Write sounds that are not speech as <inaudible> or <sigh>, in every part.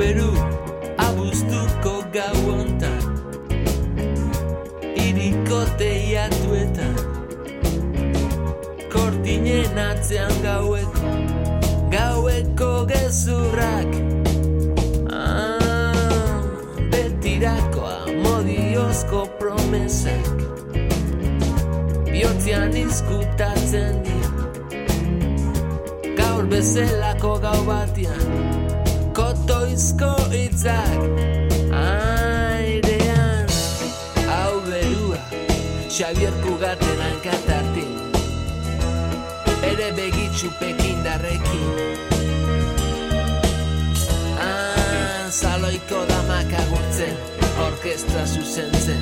beru abuztuko gau ontan Iriko teiatuetan Kortinen atzean gaueko Gaueko gezurrak. Ah, Betirako amodiozko promesak Biotzean izkutatzen dira. Gaur bezelako gau batian Ezko itzak Aidean Hau berua Xavier Kugaten Ankatatik Bere begitxu pekindarrekin Zaloiko damak agurtzen Orkestra zuzentzen.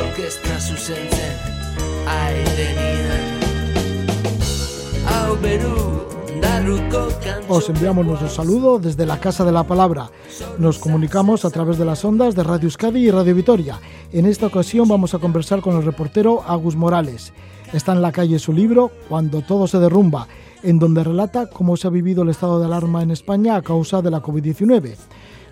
Orkestra zuzentzen Aire nian Hau beru os enviamos nuestro saludo desde la Casa de la Palabra. Nos comunicamos a través de las ondas de Radio Euskadi y Radio Vitoria. En esta ocasión vamos a conversar con el reportero Agus Morales. Está en la calle su libro Cuando todo se derrumba, en donde relata cómo se ha vivido el estado de alarma en España a causa de la COVID-19.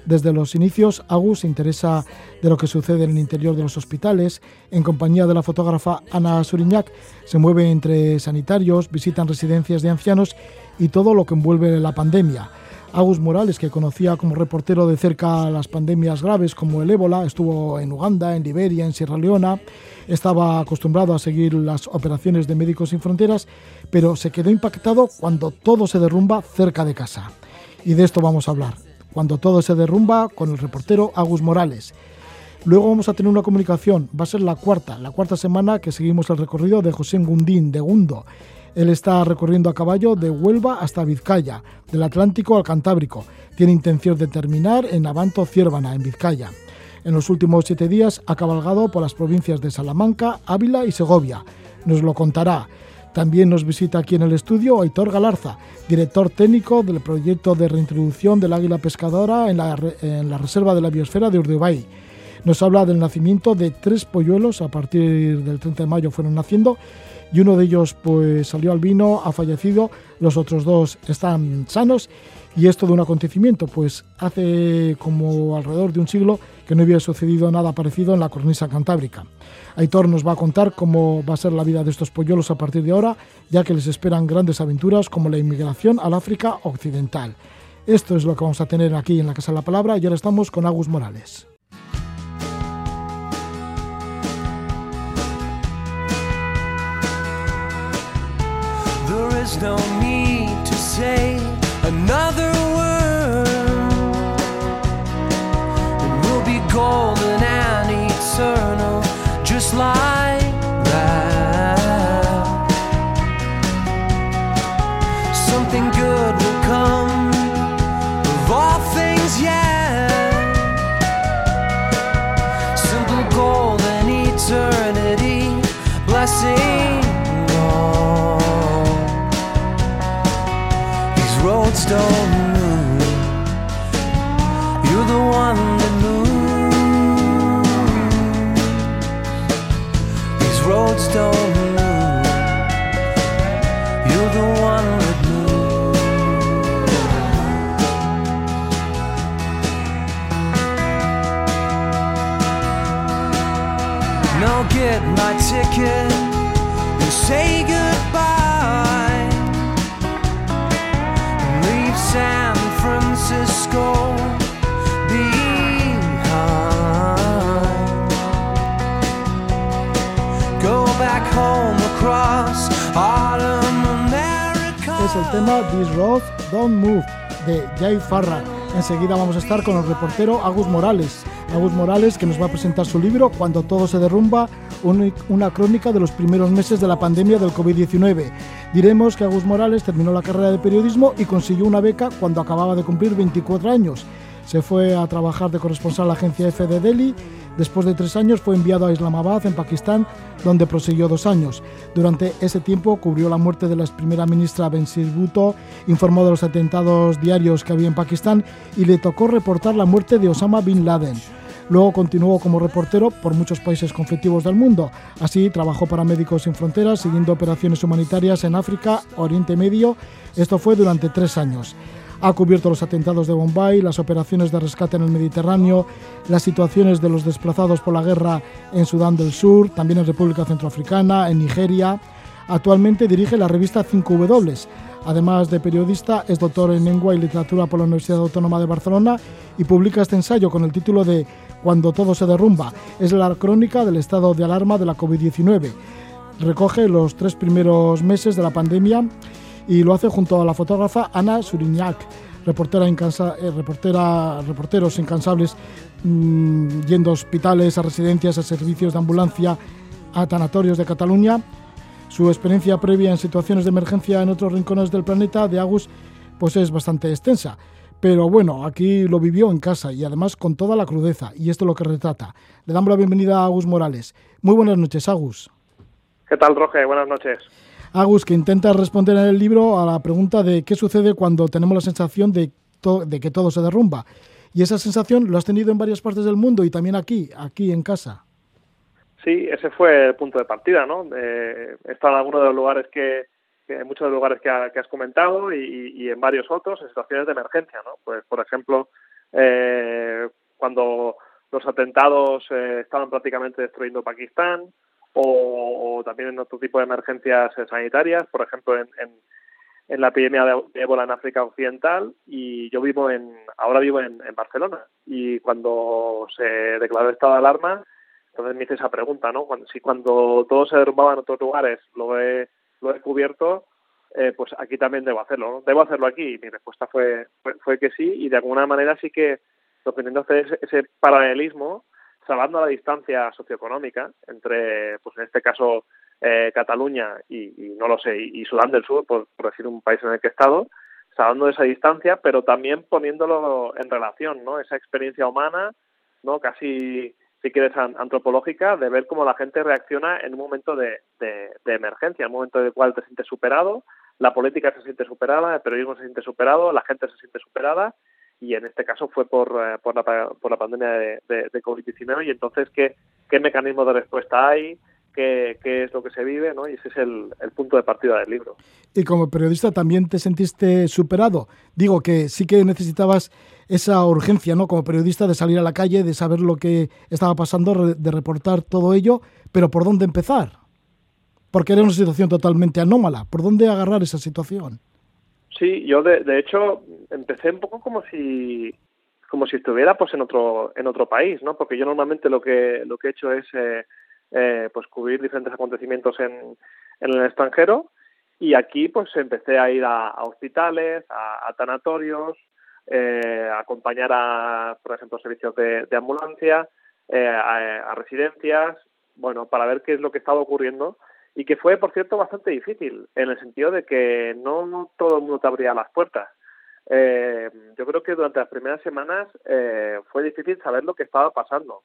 Desde los inicios, Agus se interesa de lo que sucede en el interior de los hospitales. En compañía de la fotógrafa Ana Suriñac, se mueve entre sanitarios, visitan residencias de ancianos y todo lo que envuelve la pandemia. Agus Morales, que conocía como reportero de cerca las pandemias graves como el ébola, estuvo en Uganda, en Liberia, en Sierra Leona, estaba acostumbrado a seguir las operaciones de Médicos Sin Fronteras, pero se quedó impactado cuando todo se derrumba cerca de casa. Y de esto vamos a hablar, cuando todo se derrumba con el reportero Agus Morales. Luego vamos a tener una comunicación, va a ser la cuarta, la cuarta semana que seguimos el recorrido de José Gundín de Gundo. Él está recorriendo a caballo de Huelva hasta Vizcaya, del Atlántico al Cantábrico. Tiene intención de terminar en Abanto Ciervana, en Vizcaya. En los últimos siete días ha cabalgado por las provincias de Salamanca, Ávila y Segovia. Nos lo contará. También nos visita aquí en el estudio Aitor Galarza, director técnico del proyecto de reintroducción del águila pescadora en la, en la reserva de la biosfera de Urdubay. Nos habla del nacimiento de tres polluelos, a partir del 30 de mayo fueron naciendo, y uno de ellos pues salió al vino, ha fallecido, los otros dos están sanos y esto de un acontecimiento, pues hace como alrededor de un siglo que no había sucedido nada parecido en la cornisa cantábrica. Aitor nos va a contar cómo va a ser la vida de estos polluelos a partir de ahora, ya que les esperan grandes aventuras como la inmigración al África Occidental. Esto es lo que vamos a tener aquí en la Casa de la Palabra y ahora estamos con Agus Morales. There's no need to say another word. And we'll be golden and eternal, just like don't move. You're the one de Jay Farrah. Enseguida vamos a estar con el reportero Agus Morales. Agus Morales que nos va a presentar su libro Cuando todo se derrumba, una crónica de los primeros meses de la pandemia del COVID-19. Diremos que Agus Morales terminó la carrera de periodismo y consiguió una beca cuando acababa de cumplir 24 años. Se fue a trabajar de corresponsal a la agencia F de Delhi. Después de tres años fue enviado a Islamabad, en Pakistán, donde prosiguió dos años. Durante ese tiempo cubrió la muerte de la primera ministra Benazir Bhutto, informó de los atentados diarios que había en Pakistán y le tocó reportar la muerte de Osama Bin Laden. Luego continuó como reportero por muchos países conflictivos del mundo. Así trabajó para Médicos Sin Fronteras, siguiendo operaciones humanitarias en África, Oriente Medio. Esto fue durante tres años. Ha cubierto los atentados de Bombay, las operaciones de rescate en el Mediterráneo, las situaciones de los desplazados por la guerra en Sudán del Sur, también en República Centroafricana, en Nigeria. Actualmente dirige la revista 5W. Además de periodista, es doctor en lengua y literatura por la Universidad Autónoma de Barcelona y publica este ensayo con el título de Cuando todo se derrumba. Es la crónica del estado de alarma de la COVID-19. Recoge los tres primeros meses de la pandemia y lo hace junto a la fotógrafa Ana Suriñac, reportera, eh, reportera reporteros incansables mmm, yendo a hospitales, a residencias, a servicios de ambulancia, a tanatorios de Cataluña. Su experiencia previa en situaciones de emergencia en otros rincones del planeta de Agus pues es bastante extensa. Pero bueno, aquí lo vivió en casa y además con toda la crudeza, y esto es lo que retrata. Le damos la bienvenida a Agus Morales. Muy buenas noches, Agus. ¿Qué tal, Roge? Buenas noches. Agus, que intenta responder en el libro a la pregunta de qué sucede cuando tenemos la sensación de, que todo se derrumba. Y esa sensación lo has tenido en varias partes del mundo y también aquí, aquí en casa. Sí, ese fue el punto de partida, ¿no? Eh, he estado en algunos de los lugares que, muchos de los lugares que, ha, que has comentado y, y, en varios otros en situaciones de emergencia, ¿no? Pues, por ejemplo, eh, cuando los atentados eh, estaban prácticamente destruyendo Pakistán, o, también en otro tipo de emergencias sanitarias, por ejemplo, en, en, la epidemia de, ébola en África Occidental y yo vivo en, ahora vivo en, Barcelona y cuando se declaró el estado de alarma, entonces me hice esa pregunta, ¿no? Si cuando todo se derrumbaba en otros lugares lo he, lo he cubierto, eh, pues aquí también debo hacerlo, ¿no? Debo hacerlo aquí y mi respuesta fue, fue, fue que sí y de alguna manera sí que lo que intento hacer es ese paralelismo salvando la distancia socioeconómica entre, pues en este caso, eh, Cataluña y, y, no lo sé, y, Sudán del Sur, por, por, decir un país en el que he estado, salvando esa distancia, pero también poniéndolo en relación, ¿no? Esa experiencia humana, ¿no? Casi, si quieres, antropológica, de ver cómo la gente reacciona en un momento de, de, de emergencia, en un momento en el cual te sientes superado, la política se siente superada, el periodismo se siente superado, la gente se siente superada y en este caso fue por, eh, por, la, por la pandemia de, de, de COVID-19 y entonces ¿qué, qué mecanismo de respuesta hay, qué, qué es lo que se vive, ¿no? y ese es el, el, punto de partida del libro. Y como periodista también te sentiste superado. Digo que sí que necesitabas esa urgencia, ¿no? Como periodista de salir a la calle, de saber lo que estaba pasando, de reportar todo ello, pero ¿por dónde empezar? Porque era una situación totalmente anómala. ¿Por dónde agarrar esa situación? Sí, yo de, hecho empecé un poco como si como si estuviera pues en otro en otro país, ¿no? Porque yo normalmente lo que lo que he hecho es eh, eh, pues cubrir diferentes acontecimientos en, en el extranjero y aquí pues empecé a ir a, hospitales, a, tanatorios, eh, a acompañar a, por ejemplo, servicios de, de ambulancia, a, a residencias, bueno, para ver qué es lo que estaba ocurriendo y que fue, por cierto, bastante difícil, en el sentido de que no, todo el mundo te abría las puertas. Eh, yo creo que durante las primeras semanas eh, fue difícil saber lo que estaba pasando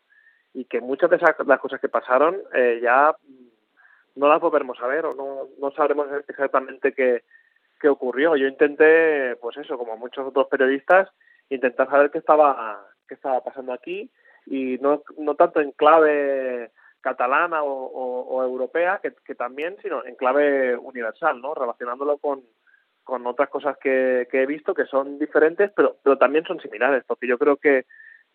y que muchas de esas, las cosas que pasaron eh, ya no las volveremos a ver o no, no sabremos exactamente qué, qué ocurrió. Yo intenté, pues eso, como muchos otros periodistas, intentar saber qué estaba, qué estaba pasando aquí y no, no tanto en clave catalana o, o, europea, que, que, también, sino en clave universal, ¿no? Relacionándolo con, con otras cosas que, que, he visto que son diferentes, pero, pero también son similares, porque yo creo que,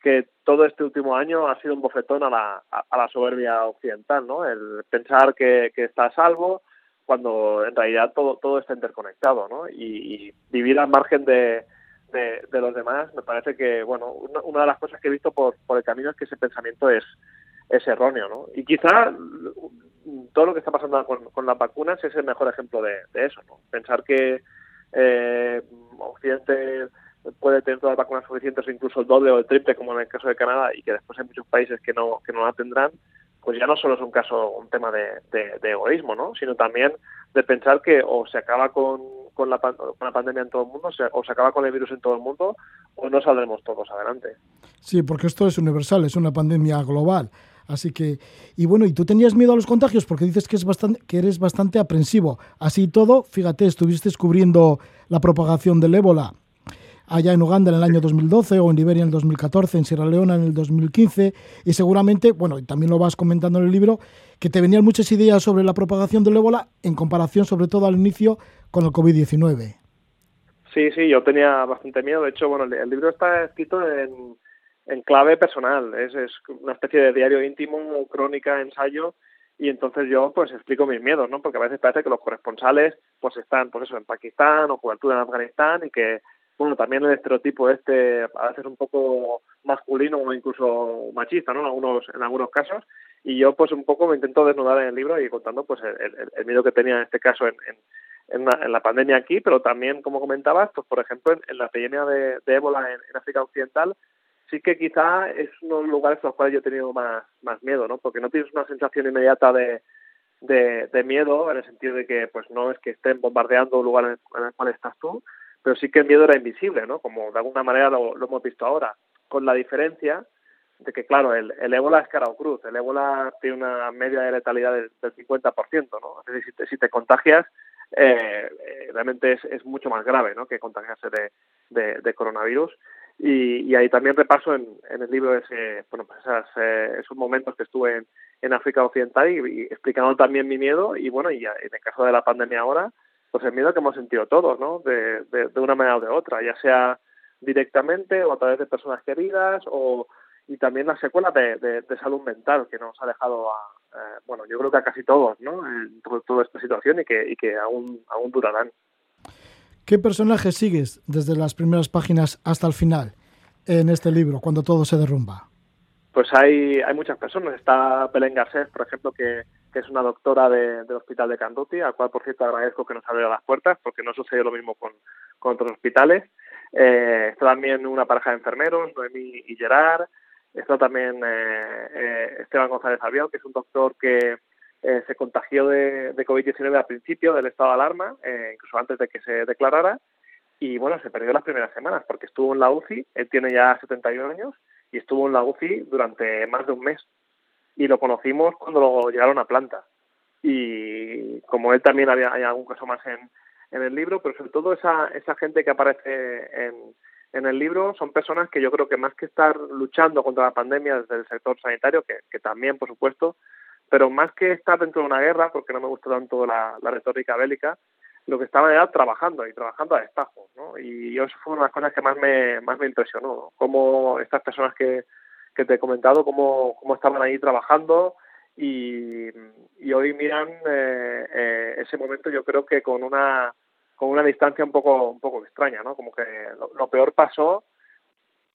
que todo este último año ha sido un bofetón a la, a, la soberbia occidental, ¿no? El pensar que, que está a salvo cuando en realidad todo, todo está interconectado, ¿no? Y, y vivir al margen de, de, de, los demás, me parece que, bueno, una, una de las cosas que he visto por, por el camino es que ese pensamiento es, es erróneo, ¿no? Y quizá todo lo que está pasando con, las vacunas es el mejor ejemplo de, eso, ¿no? Pensar que eh, Occidente puede tener todas las vacunas suficientes o incluso el doble o el triple como en el caso de Canadá y que después hay muchos países que no que no la tendrán pues ya no solo es un caso un tema de, egoísmo no sino también de pensar que o se acaba con, con, la, con la pandemia en todo el mundo o se acaba con el virus en todo el mundo o no saldremos todos adelante sí porque esto es universal es una pandemia global Así que, y bueno, ¿y tú tenías miedo a los contagios? Porque dices que, es bastante, que eres bastante aprensivo. Así todo, fíjate, estuviste descubriendo la propagación del ébola allá en Uganda en el año 2012 o en Liberia en el 2014, en Sierra Leona en el 2015 y seguramente, bueno, y también lo vas comentando en el libro, que te venían muchas ideas sobre la propagación del ébola en comparación sobre todo al inicio con el COVID-19. Sí, sí, yo tenía bastante miedo. De hecho, bueno, el, libro está escrito en, en clave personal. Es, es una especie de diario íntimo, crónica, ensayo y entonces yo pues explico mis miedos, ¿no? Porque a veces parece que los corresponsales pues están pues eso en Pakistán o cobertura en Afganistán y que bueno, también el estereotipo este a veces un poco masculino o incluso machista, ¿no? En algunos en algunos casos y yo pues un poco me intento desnudar en el libro y contando pues el, miedo que tenía en este caso en, en, la, pandemia aquí, pero también como comentabas, pues por ejemplo en, la epidemia de, ébola en África Occidental sí que quizá es uno de los lugares en los cuales yo he tenido más, más miedo, ¿no? Porque no tienes una sensación inmediata de, de, miedo, en el sentido de que pues no es que estén bombardeando un lugar en el, cual estás tú, pero sí que el miedo era invisible, ¿no? Como de alguna manera lo, hemos visto ahora, con la diferencia de que, claro, el, el ébola es cara o cruz, el ébola tiene una media de letalidad del, 50%, ¿no? Es decir, si te, contagias, eh, eh, realmente es, es mucho más grave, ¿no? Que contagiarse de, de coronavirus y, ahí también repaso en, el libro ese, bueno, pues eh, esos momentos que estuve en, en África Occidental y, explicando también mi miedo y bueno, y en el caso de la pandemia ahora, pues el miedo que hemos sentido todos, ¿no? De, de, una manera o de otra, ya sea directamente o a través de personas queridas o y también las secuelas de, de, salud mental que nos ha dejado a, eh, bueno, yo creo que a casi todos, ¿no? En toda esta situación y que, y que aún, aún durarán. ¿Qué personajes sigues desde las primeras páginas hasta el final en este libro, cuando todo se derrumba? Pues hay, hay muchas personas. Está Belén Garcés, por ejemplo, que, que es una doctora de, del Hospital de Canduti, al cual, por cierto, agradezco que nos abriera las puertas, porque no sucedió lo mismo con, con otros hospitales. Eh, está también una pareja de enfermeros, Noemí y Gerard. Está también eh, eh, Esteban González Avial, que es un doctor que, eh, se contagió de, de COVID-19 al principio del estado de alarma, eh, incluso antes de que se declarara, y bueno, se perdió las primeras semanas porque estuvo en la UCI, él tiene ya 71 años y estuvo en la UCI durante más de un mes. Y lo conocimos cuando lo llegaron a planta. Y como él también había hay algún caso más en, en el libro, pero sobre todo esa, esa gente que aparece en, en el libro son personas que yo creo que más que estar luchando contra la pandemia desde el sector sanitario, que, que también, por supuesto, pero más que estar dentro de una guerra, porque no me gusta tanto la, retórica bélica, lo que estaban era trabajando y trabajando a destajo, ¿no? Y eso fue una de las cosas que más me, más me impresionó, cómo estas personas que, que te he comentado, cómo, cómo estaban ahí trabajando y, hoy miran eh, eh, ese momento yo creo que con una con una distancia un poco un poco extraña, ¿no? Como que lo peor pasó,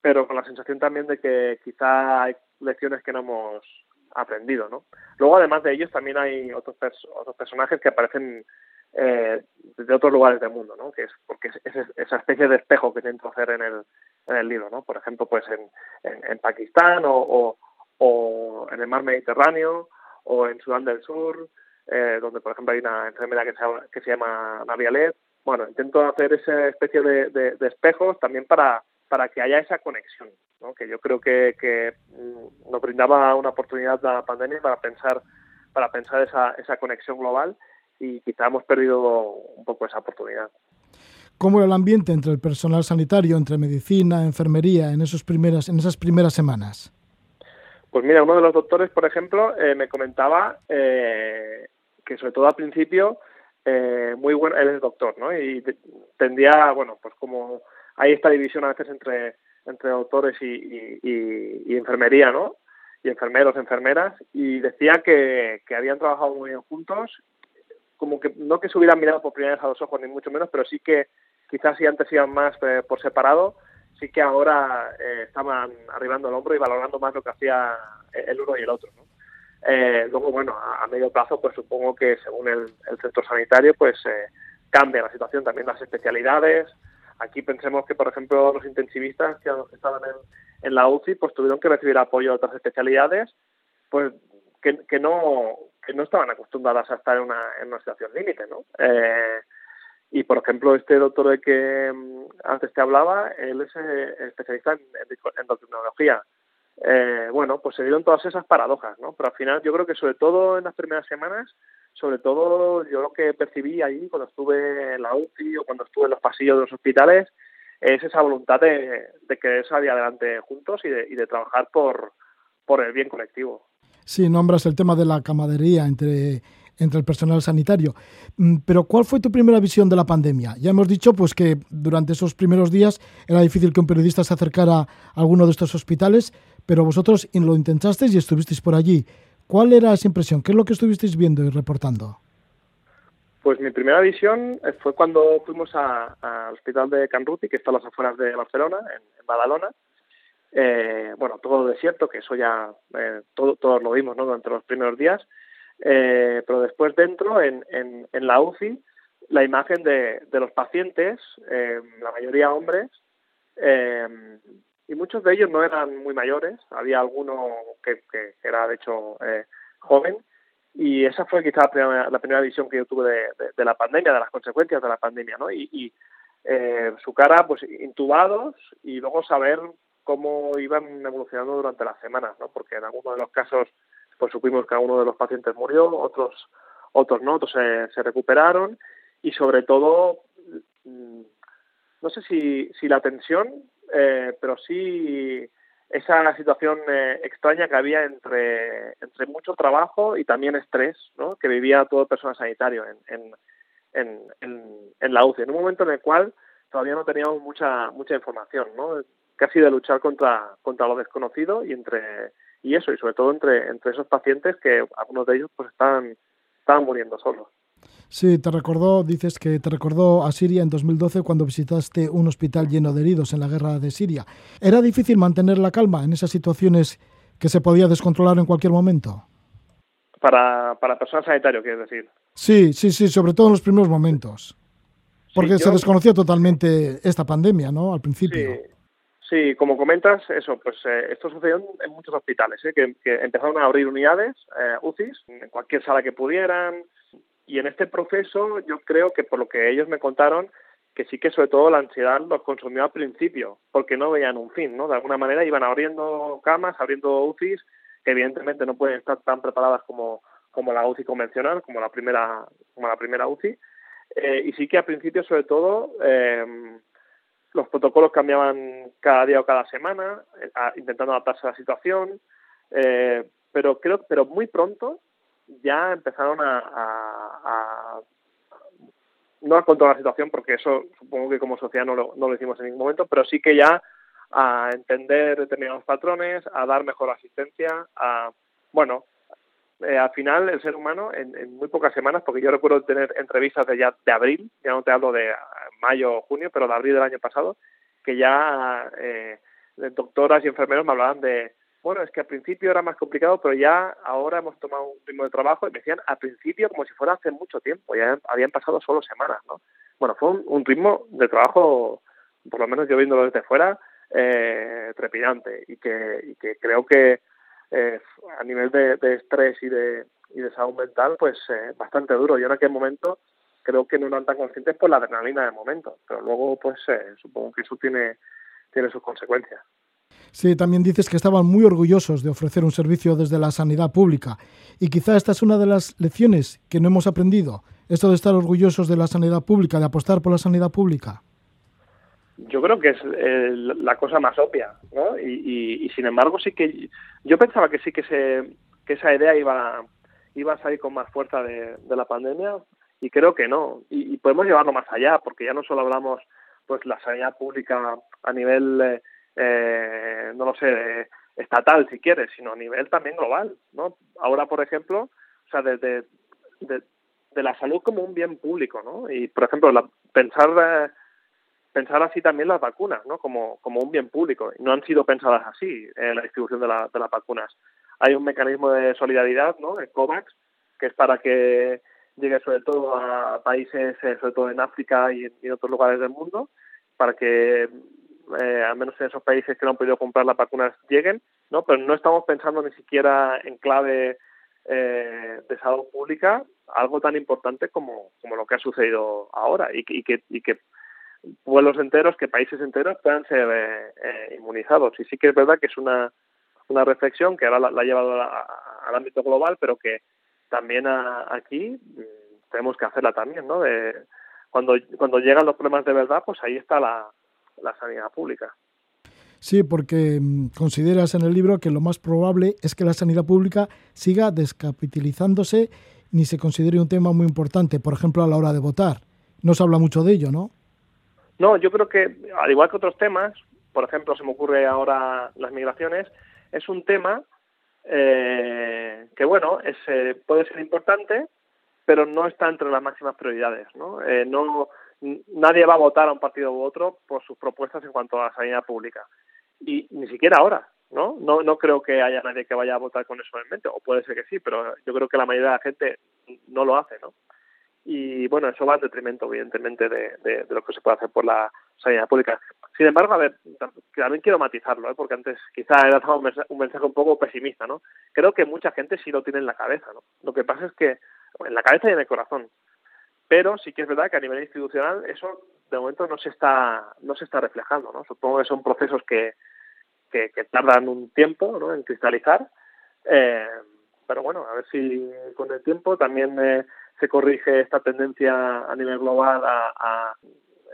pero con la sensación también de que quizá hay lecciones que no hemos aprendido, ¿no? Luego, además de ellos, también hay otros, otros personajes que aparecen eh, de otros lugares del mundo, ¿no? Que es porque es, esa especie de espejo que intento hacer en el, en el libro, ¿no? Por ejemplo, pues en, en, Pakistán o, o, en el mar Mediterráneo o en Sudán del Sur, eh, donde, por ejemplo, hay una enfermedad que se, que se llama Navialet. Bueno, intento hacer esa especie de, de espejos también para, para que haya esa conexión, ¿no? que yo creo que, que mm, nos brindaba una oportunidad la pandemia para pensar para pensar esa, esa conexión global y quizá hemos perdido un poco esa oportunidad. ¿Cómo era el ambiente entre el personal sanitario, entre medicina, enfermería, en, esos primeras, en esas primeras semanas? Pues mira, uno de los doctores, por ejemplo, eh, me comentaba eh, que sobre todo al principio, eh, muy bueno, él es doctor, ¿no? Y tendía, bueno, pues como hay esta división a veces entre, entre doctores y, enfermería, ¿no? Y enfermeros, enfermeras, y decía que, habían trabajado muy bien juntos, como que no que se hubieran mirado por primera vez a los ojos, ni mucho menos, pero sí que quizás si antes iban más eh, por separado, sí que ahora eh, estaban arribando el hombro y valorando más lo que hacía el uno y el otro, ¿no? Eh, luego, bueno, a, medio plazo, pues supongo que según el, el sector sanitario, pues cambia la situación también las especialidades, Aquí pensemos que, por ejemplo, los intensivistas que estaban en, la UCI pues tuvieron que recibir apoyo de otras especialidades pues que, no que no estaban acostumbradas a estar en una, en una situación límite, ¿no? Eh, y, por ejemplo, este doctor de que mm, antes te hablaba, él es eh, especialista en, endocrinología. Eh, bueno, pues se dieron todas esas paradojas, ¿no? Pero al final yo creo que sobre todo en las primeras semanas sobre todo yo lo que percibí ahí cuando estuve en la UCI o cuando estuve en los pasillos de los hospitales es esa voluntad de, de querer salir adelante juntos y de, y de trabajar por, por el bien colectivo. Sí, nombras el tema de la camadería entre entre el personal sanitario. Mm, pero ¿cuál fue tu primera visión de la pandemia? Ya hemos dicho pues que durante esos primeros días era difícil que un periodista se acercara a alguno de estos hospitales, pero vosotros lo intentasteis y estuvisteis por allí. ¿Cuál era esa impresión? ¿Qué es lo que estuvisteis viendo y reportando? Pues mi primera visión eh, fue cuando fuimos al hospital de Canruti, que está a las afueras de Barcelona, en, Badalona. Eh, bueno, todo desierto, que eso ya eh, todos lo vimos ¿no? durante los primeros días. pero después dentro, en, la UCI, la imagen de, los pacientes, la mayoría hombres, y muchos de ellos no eran muy mayores, había alguno que, que era de hecho joven, y esa fue quizá la primera, visión que yo tuve de, la pandemia, de las consecuencias de la pandemia, ¿no? Y, eh, su cara, pues intubados y luego saber cómo iban evolucionando durante las semanas, ¿no? Porque en algunos de los casos, pues supimos que alguno de los pacientes murió, otros otros no, otros se, se recuperaron y sobre todo, mm, no sé si, si la tensión, eh, pero sí esa situación eh, extraña que había entre, entre mucho trabajo y también estrés ¿no? que vivía todo el personal sanitario en, en, en, en, la UCI, en un momento en el cual todavía no teníamos mucha mucha información, ¿no? casi de luchar contra, contra lo desconocido y entre y eso y sobre todo entre, entre esos pacientes que algunos de ellos pues están estaban muriendo solos. Sí, te recordó, dices que te recordó a Siria en 2012 cuando visitaste un hospital lleno de heridos en la guerra de Siria. ¿Era difícil mantener la calma en esas situaciones que se podía descontrolar en cualquier momento? Para, para personal sanitario, quieres decir. Sí, sí, sí, sobre todo en los primeros momentos. Porque se desconocía totalmente esta pandemia, ¿no? Al principio. Sí, como comentas, eso, pues eh, esto sucedió en, muchos hospitales, ¿eh? que, empezaron a abrir unidades, eh, UCIs, en cualquier sala que pudieran, y en este proceso yo creo que por lo que ellos me contaron, que sí que sobre todo la ansiedad los consumió al principio, porque no veían un fin, ¿no? De alguna manera iban abriendo camas, abriendo UCIs, que evidentemente no pueden estar tan preparadas como, como la UCI convencional, como la primera, como la primera UCI. Eh, y sí que al principio, sobre todo, eh, los protocolos cambiaban cada día o cada semana, eh, intentando adaptarse a la situación, pero creo, pero muy pronto ya empezaron a, no a controlar la situación, porque eso supongo que como sociedad no lo, no lo hicimos en ningún momento, pero sí que ya a entender determinados patrones, a dar mejor asistencia, a, bueno, eh, al final el ser humano en, muy pocas semanas, porque yo recuerdo tener entrevistas de ya de abril, ya no te hablo de mayo o junio, pero de abril del año pasado, que ya eh, doctoras y enfermeros me hablaban de bueno, es que al principio era más complicado, pero ya ahora hemos tomado un ritmo de trabajo y me decían al principio como si fuera hace mucho tiempo, ya habían pasado solo semanas, ¿no? Bueno, fue un, ritmo de trabajo, por lo menos yo viéndolo desde fuera, eh, trepidante y que, creo que eh, a nivel de, estrés y de, y de salud mental, pues eh, bastante duro. Yo en aquel momento creo que no eran tan conscientes por la adrenalina del momento, pero luego pues eh, supongo que eso tiene, tiene sus consecuencias. Sí, también dices que estaban muy orgullosos de ofrecer un servicio desde la sanidad pública. Y quizá esta es una de las lecciones que no hemos aprendido, esto de estar orgullosos de la sanidad pública, de apostar por la sanidad pública. Yo creo que es eh, la cosa más obvia, ¿no? Y, sin embargo sí que yo pensaba que sí que, se, que esa idea iba, iba a salir con más fuerza de, la pandemia y creo que no. Y, podemos llevarlo más allá, porque ya no solo hablamos pues la sanidad pública a nivel eh, eh, no lo sé, estatal si quieres, sino a nivel también global, ¿no? Ahora, por ejemplo, o sea, desde de, la salud como un bien público, ¿no? Y, por ejemplo, la, pensar eh, pensar así también las vacunas, ¿no? Como, como un bien público. Y no han sido pensadas así en la distribución de, la, de las vacunas. Hay un mecanismo de solidaridad, ¿no? El COVAX, que es para que llegue sobre todo a países, eh, sobre todo en África y en otros lugares del mundo, para que eh, al menos en esos países que no han podido comprar las vacunas lleguen, ¿no? Pero no estamos pensando ni siquiera en clave eh, de salud pública algo tan importante como, como lo que ha sucedido ahora y, que, y que pueblos enteros, que países enteros puedan ser eh, inmunizados. Y sí que es verdad que es una, una reflexión que ahora la, ha llevado al ámbito global, pero que también aquí mm, tenemos que hacerla también, ¿no? De, cuando, cuando llegan los problemas de verdad, pues ahí está la, la sanidad pública. Sí, porque mm, consideras en el libro que lo más probable es que la sanidad pública siga descapitalizándose ni se considere un tema muy importante, por ejemplo, a la hora de votar. No se habla mucho de ello, ¿no? No, yo creo que, al igual que otros temas, por ejemplo, se me ocurre ahora las migraciones, es un tema eh, que, bueno, es, eh, puede ser importante, pero no está entre las máximas prioridades. ¿no? Eh, no nadie va a votar a un partido u otro por sus propuestas en cuanto a la sanidad pública. Y ni siquiera ahora, ¿no? No, no creo que haya nadie que vaya a votar con eso en mente, o puede ser que sí, pero yo creo que la mayoría de la gente no lo hace, ¿no? Y bueno, eso va en detrimento, evidentemente, de, de, lo que se puede hacer por la sanidad pública. Sin embargo, a ver, también quiero matizarlo, ¿eh? porque antes quizá un mensaje, un mensaje un poco pesimista, ¿no? Creo que mucha gente sí lo tiene en la cabeza, ¿no? Lo que pasa es que en la cabeza y en el corazón. Pero sí que es verdad que a nivel institucional eso de momento no se está no se está reflejando, ¿no? Supongo que son procesos que, que, tardan un tiempo ¿no? en cristalizar, eh, pero bueno, a ver si con el tiempo también eh, se corrige esta tendencia a nivel global a,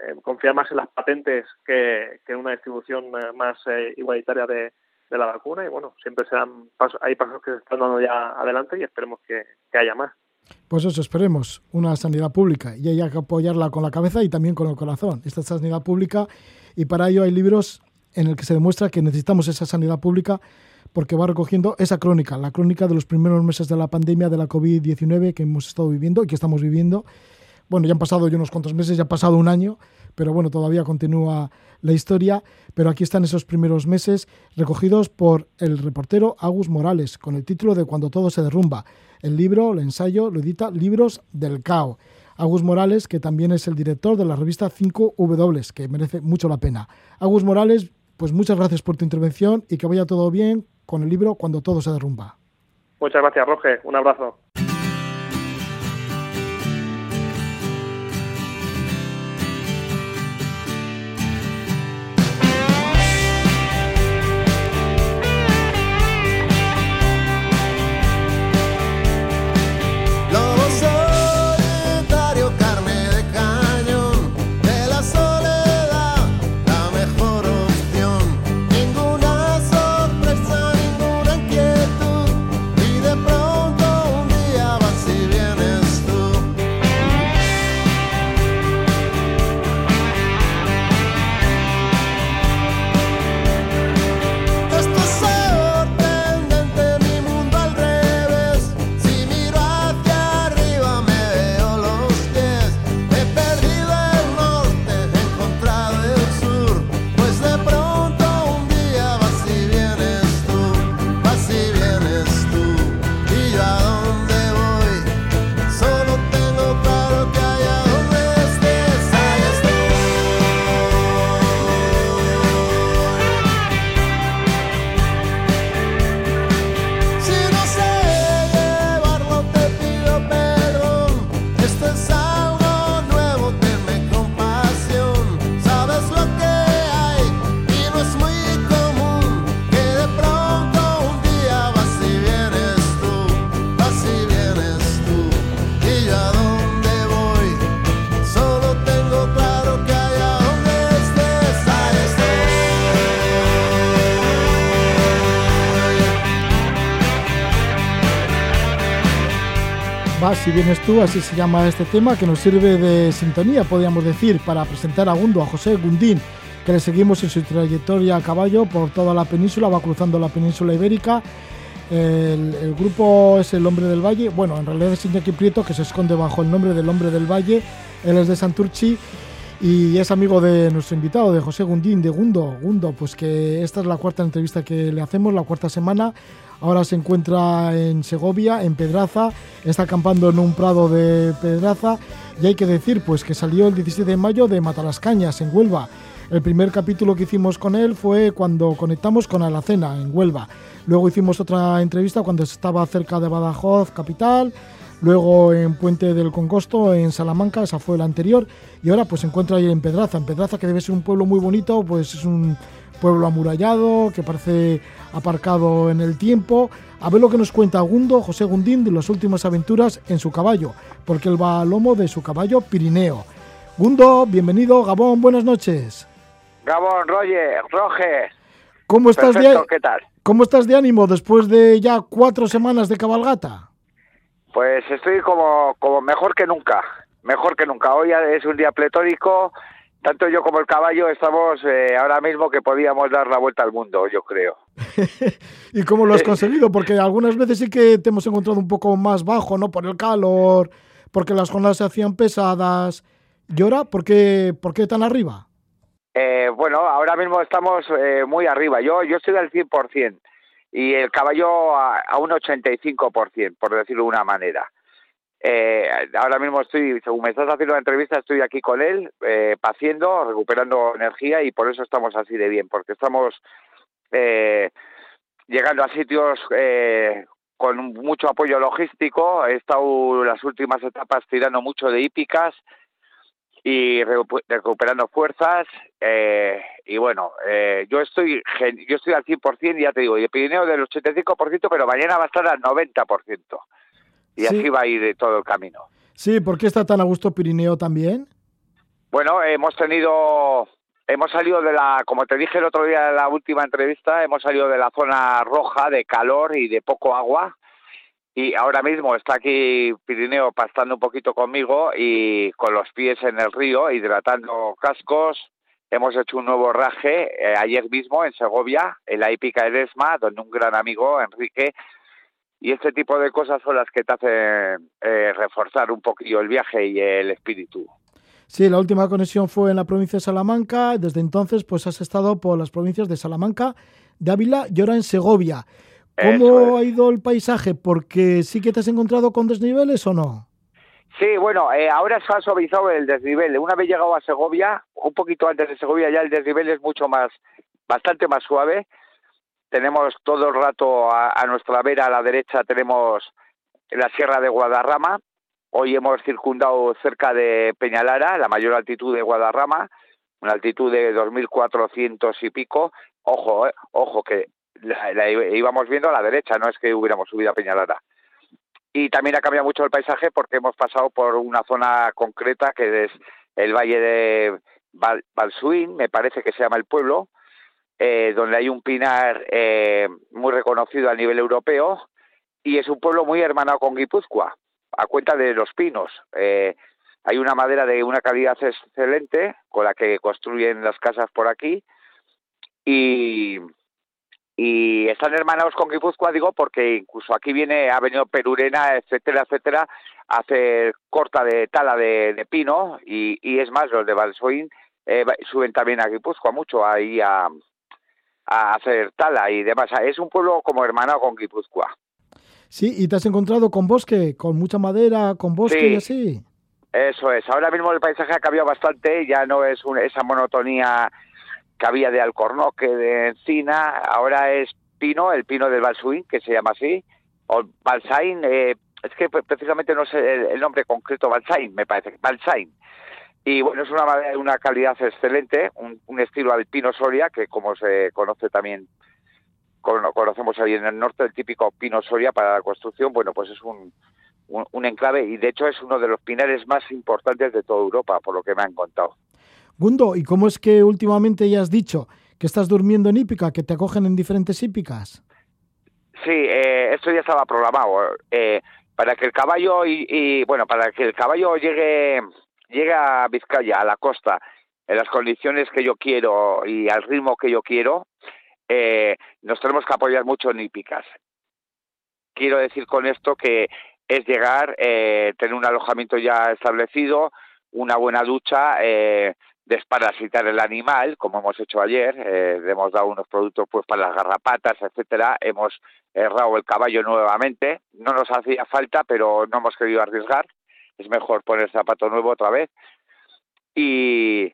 eh, confiar más en las patentes que, que una distribución más igualitaria de, de la vacuna y bueno, siempre serán pasos, hay pasos que se están dando ya adelante y esperemos que haya más. Pues eso, esperemos, una sanidad pública y hay que apoyarla con la cabeza y también con el corazón, esta sanidad pública y para ello hay libros en el que se demuestra que necesitamos esa sanidad pública porque va recogiendo esa crónica, la crónica de los primeros meses de la pandemia de la COVID-19 que hemos estado viviendo y que estamos viviendo. Bueno, ya han pasado ya unos cuantos meses, ya ha pasado un año, pero bueno, todavía continúa la historia. Pero aquí están esos primeros meses recogidos por el reportero Agus Morales, con el título de Cuando todo se derrumba. El libro, el ensayo, lo edita Libros del Cao. Agus Morales, que también es el director de la revista 5W, que merece mucho la pena. Agus Morales, pues muchas gracias por tu intervención y que vaya todo bien con el libro Cuando todo se derrumba. Muchas gracias, Roge. Un abrazo. Si vienes tú, así se llama este tema, que nos sirve de sintonía, podríamos decir, para presentar a Gundo, a José Gundín, que le seguimos en su trayectoria a caballo por toda la península, va cruzando la península ibérica. El, grupo es el Hombre del Valle, bueno, en realidad es Iñaki Prieto, que se esconde bajo el nombre del Hombre del Valle, él es de Santurchi y es amigo de nuestro invitado, de José Gundín, de Gundo. Gundo, pues que esta es la cuarta entrevista que le hacemos, la cuarta semana. Ahora se encuentra en Segovia, en Pedraza, está acampando en un prado de Pedraza y hay que decir pues que salió el 17 de mayo de Matalascañas, en Huelva. El primer capítulo que hicimos con él fue cuando conectamos con Alacena, en Huelva. Luego hicimos otra entrevista cuando estaba cerca de Badajoz, capital. Luego en Puente del Congosto, en Salamanca, esa fue la anterior. Y ahora pues se encuentra ahí en Pedraza. En Pedraza, que debe ser un pueblo muy bonito, pues es un pueblo amurallado, que parece aparcado en el tiempo. A ver lo que nos cuenta Gundo, José Gundín, de las últimas aventuras en su caballo, porque él va al lomo de su caballo Pirineo. Gundo, bienvenido, Gabón, buenas noches. Gabón, Roger, Roger. ¿Cómo estás, de, ¿qué tal? ¿Cómo estás de ánimo después de ya cuatro semanas de cabalgata? Pues estoy como, como mejor que nunca, mejor que nunca. Hoy es un día pletórico, tanto yo como el caballo estamos eh, ahora mismo que podíamos dar la vuelta al mundo, yo creo. <laughs> ¿Y cómo lo has conseguido? Porque algunas veces sí que te hemos encontrado un poco más bajo, ¿no? Por el calor, porque las jornadas se hacían pesadas. ¿Y ahora por qué, por qué tan arriba? Eh, bueno, ahora mismo estamos eh, muy arriba. Yo, yo estoy al 100% y el caballo a, a un 85%, por decirlo de una manera. Eh, ahora mismo estoy, según me estás haciendo la entrevista, estoy aquí con él, eh, paciendo, recuperando energía y por eso estamos así de bien, porque estamos eh, llegando a sitios eh, con mucho apoyo logístico. He estado las últimas etapas tirando mucho de hípicas y recuperando fuerzas eh, y bueno eh, yo estoy yo estoy al 100% y ya te digo y el Pirineo del 85% pero mañana va a estar al 90% y Sí. así va a ir todo el camino Sí, ¿por qué está tan a gusto Pirineo también? bueno hemos tenido hemos salido de la como te dije el otro día en la última entrevista hemos salido de la zona roja de calor y de poco agua y ahora mismo está aquí Pirineo pastando un poquito conmigo y con los pies en el río, hidratando cascos. Hemos hecho un nuevo raje eh, ayer mismo en Segovia, en la hípica Edesma, donde un gran amigo, Enrique, y este tipo de cosas son las que te hacen eh, reforzar un poquillo el viaje y el espíritu. Sí, la última conexión fue en la provincia de Salamanca. Desde entonces, pues has estado por las provincias de Salamanca, de Ávila y ahora en Segovia. ¿Cómo es. ha ido el paisaje? Porque sí que te has encontrado con desniveles o no. Sí, bueno, eh, ahora se ha suavizado el desnivel. Una vez llegado a Segovia, un poquito antes de Segovia, ya el desnivel es mucho más, bastante más suave. Tenemos todo el rato a, a nuestra vera, a la derecha, tenemos la Sierra de Guadarrama. Hoy hemos circundado cerca de Peñalara, la mayor altitud de Guadarrama, una altitud de 2.400 y pico. Ojo, eh, ojo, que la, íbamos viendo a la derecha, no es que hubiéramos subido a Peñalara y también ha cambiado mucho el paisaje porque hemos pasado por una zona concreta que es el valle de Balsuín, me parece que se llama el pueblo, eh, donde hay un pinar eh, muy reconocido a nivel europeo y es un pueblo muy hermanado con Guipúzcoa, a cuenta de los pinos. Eh, hay una madera de una calidad excelente con la que construyen las casas por aquí y, y están hermanados con Guipúzcoa, digo, porque incluso aquí viene, ha venido Perurena, etcétera, etcétera, a hacer corta de tala de, de pino, y, es más, los de Valsoín eh, suben también a Guipúzcoa mucho ahí a, a hacer tala y demás. Es un pueblo como hermanado con Guipúzcoa. Sí, y te has encontrado con bosque, con mucha madera, con bosque Sí. y así. Eso es. Ahora mismo el paisaje ha cambiado bastante, ya no es un- esa monotonía que había de alcornoque, de encina, ahora es pino, el pino del Balsuín, que se llama así, o Balsain, eh, es que pre- precisamente no sé el, el nombre concreto, Balsain, me parece, Balsain. Y bueno, es una madera de una calidad excelente, un, un estilo alpino Soria, que como se conoce también, conocemos ahí en el norte, el típico pino Soria para la construcción, bueno, pues es un, un, un enclave y de hecho es uno de los pinares más importantes de toda Europa, por lo que me han contado. Gundo, ¿y cómo es que últimamente ya has dicho que estás durmiendo en hípica, que te acogen en diferentes hípicas? Sí, eh, esto ya estaba programado. Eh, para que el caballo y, y, bueno, para que el caballo llegue llegue a Vizcaya, a la costa, en las condiciones que yo quiero y al ritmo que yo quiero, eh, nos tenemos que apoyar mucho en hípicas. Quiero decir con esto que es llegar, eh, tener un alojamiento ya establecido, una buena ducha, eh, desparasitar el animal, como hemos hecho ayer, hemos dado unos productos pues para las garrapatas, etcétera, hemos errado el caballo nuevamente, no nos hacía falta, pero no hemos querido arriesgar, es mejor poner zapato nuevo otra vez. Y,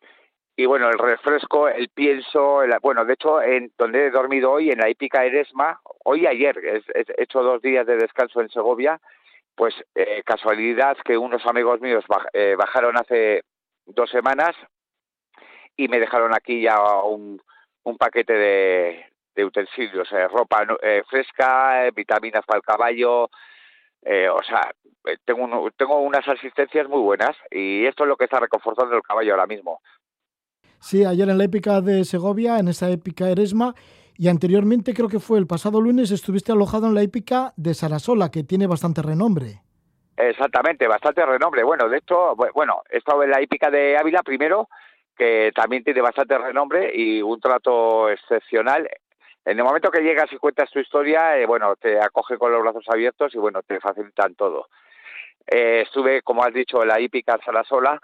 y bueno, el refresco, el pienso, el, bueno, de hecho, en donde he dormido hoy, en la hípica Eresma, hoy ayer, he, he hecho dos días de descanso en Segovia, pues eh, casualidad que unos amigos míos baj, eh, bajaron hace dos semanas y me dejaron aquí ya un, paquete de, de utensilios, eh, ropa eh, fresca, eh, vitaminas para el caballo, eh, o sea, tengo, un, tengo unas asistencias muy buenas y esto es lo que está reconfortando el caballo ahora mismo. Sí, ayer en la épica de Segovia, en esa épica Eresma, y anteriormente, creo que fue el pasado lunes, estuviste alojado en la épica de Sarasola, que tiene bastante renombre. Exactamente, bastante renombre. Bueno, de hecho, bueno, he estado en la hípica de Ávila primero, que también tiene bastante renombre y un trato excepcional. En el momento que llegas y cuentas tu historia, eh, bueno, te acoge con los brazos abiertos y bueno, te facilitan todo. Eh, estuve, como has dicho, en la hípica Salasola,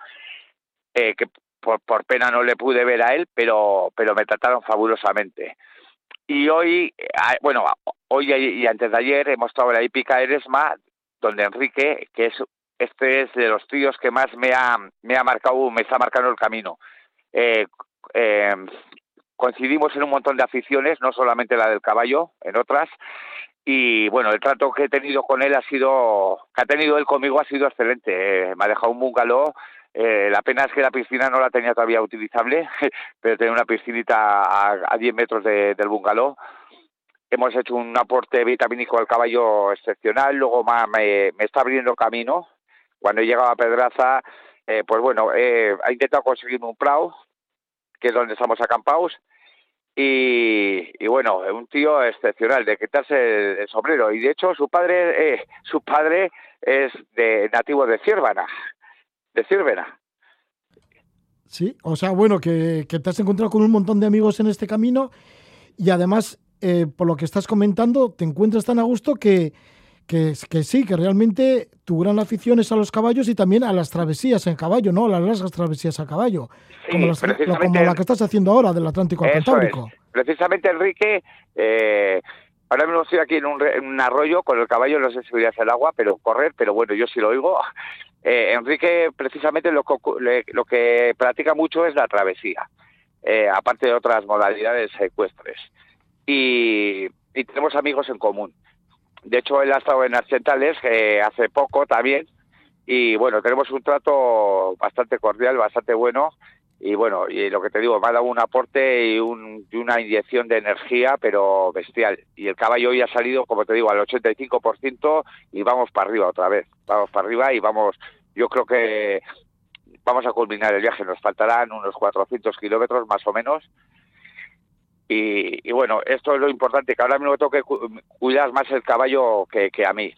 eh, que por, por, pena no le pude ver a él, pero, pero me trataron fabulosamente. Y hoy, eh, bueno, hoy y antes de ayer hemos estado en la hípica Eresma, donde Enrique, que es este es de los tíos que más me ha, me ha marcado, me está marcando el camino. Eh, eh, coincidimos en un montón de aficiones, no solamente la del caballo, en otras, y bueno, el trato que he tenido con él ha sido, que ha tenido él conmigo ha sido excelente. Eh, me ha dejado un bungalow. Eh, la pena es que la piscina no la tenía todavía utilizable, <laughs> pero tenía una piscinita a, a 10 metros de, del bungalow hemos hecho un aporte vitamínico al caballo excepcional, luego me, me está abriendo camino. Cuando he llegado a Pedraza, eh, pues bueno, eh, ha intentado conseguir un prau, que es donde estamos acampados, y, y bueno, un tío excepcional, de quitarse el, sombrero. Y de hecho, su padre, eh, su padre es de nativo de Ciervana, Sí, o sea, bueno, que, que te has encontrado con un montón de amigos en este camino y además eh, por lo que estás comentando, te encuentras tan a gusto que, que, que, sí, que realmente tu gran afición es a los caballos y también a las travesías en caballo, ¿no? Las largas travesías a caballo, Sí, como, las- precisamente- como la que estás haciendo ahora del Atlántico al Cantábrico. es. Precisamente Enrique, eh, ahora mismo estoy aquí en un, en un arroyo con el caballo, no sé si oirás el agua, pero correr, pero bueno, yo sí lo oigo. <laughs> Eh, Enrique, precisamente lo que, lo que practica mucho es la travesía, eh, aparte de otras modalidades ecuestres. Y, y tenemos amigos en común. De hecho, él ha estado en Argentales eh, hace poco también. Y bueno, tenemos un trato bastante cordial, bastante bueno y bueno, y lo que te digo, me ha dado un aporte y, un, y una inyección de energía, pero bestial. Y el caballo hoy ha salido, como te digo, al 85% y vamos para arriba otra vez. Vamos para arriba y vamos, yo creo que vamos a culminar el viaje. Nos faltarán unos 400 kilómetros más o menos. Y, y bueno, esto es lo importante, que ahora mismo tengo que cu- cuidar más el caballo que, que a mí.